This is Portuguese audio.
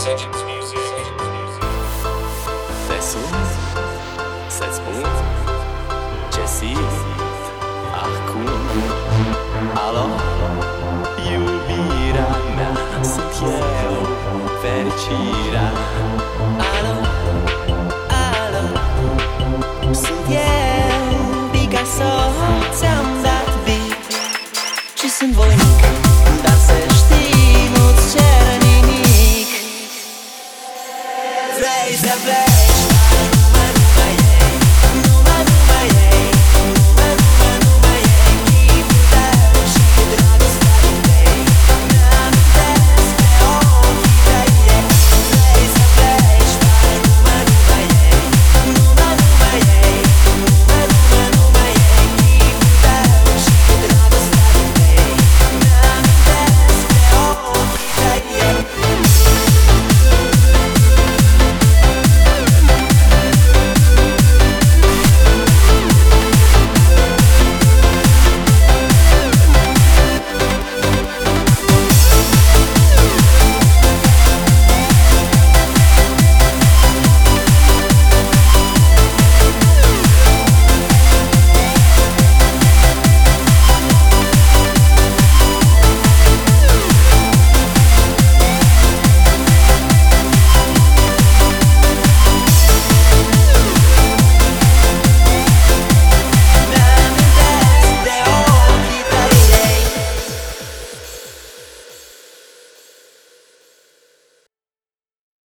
Sessions music. Sessun, Sespun, Jesse, iubirea mea sunt eu, fericirea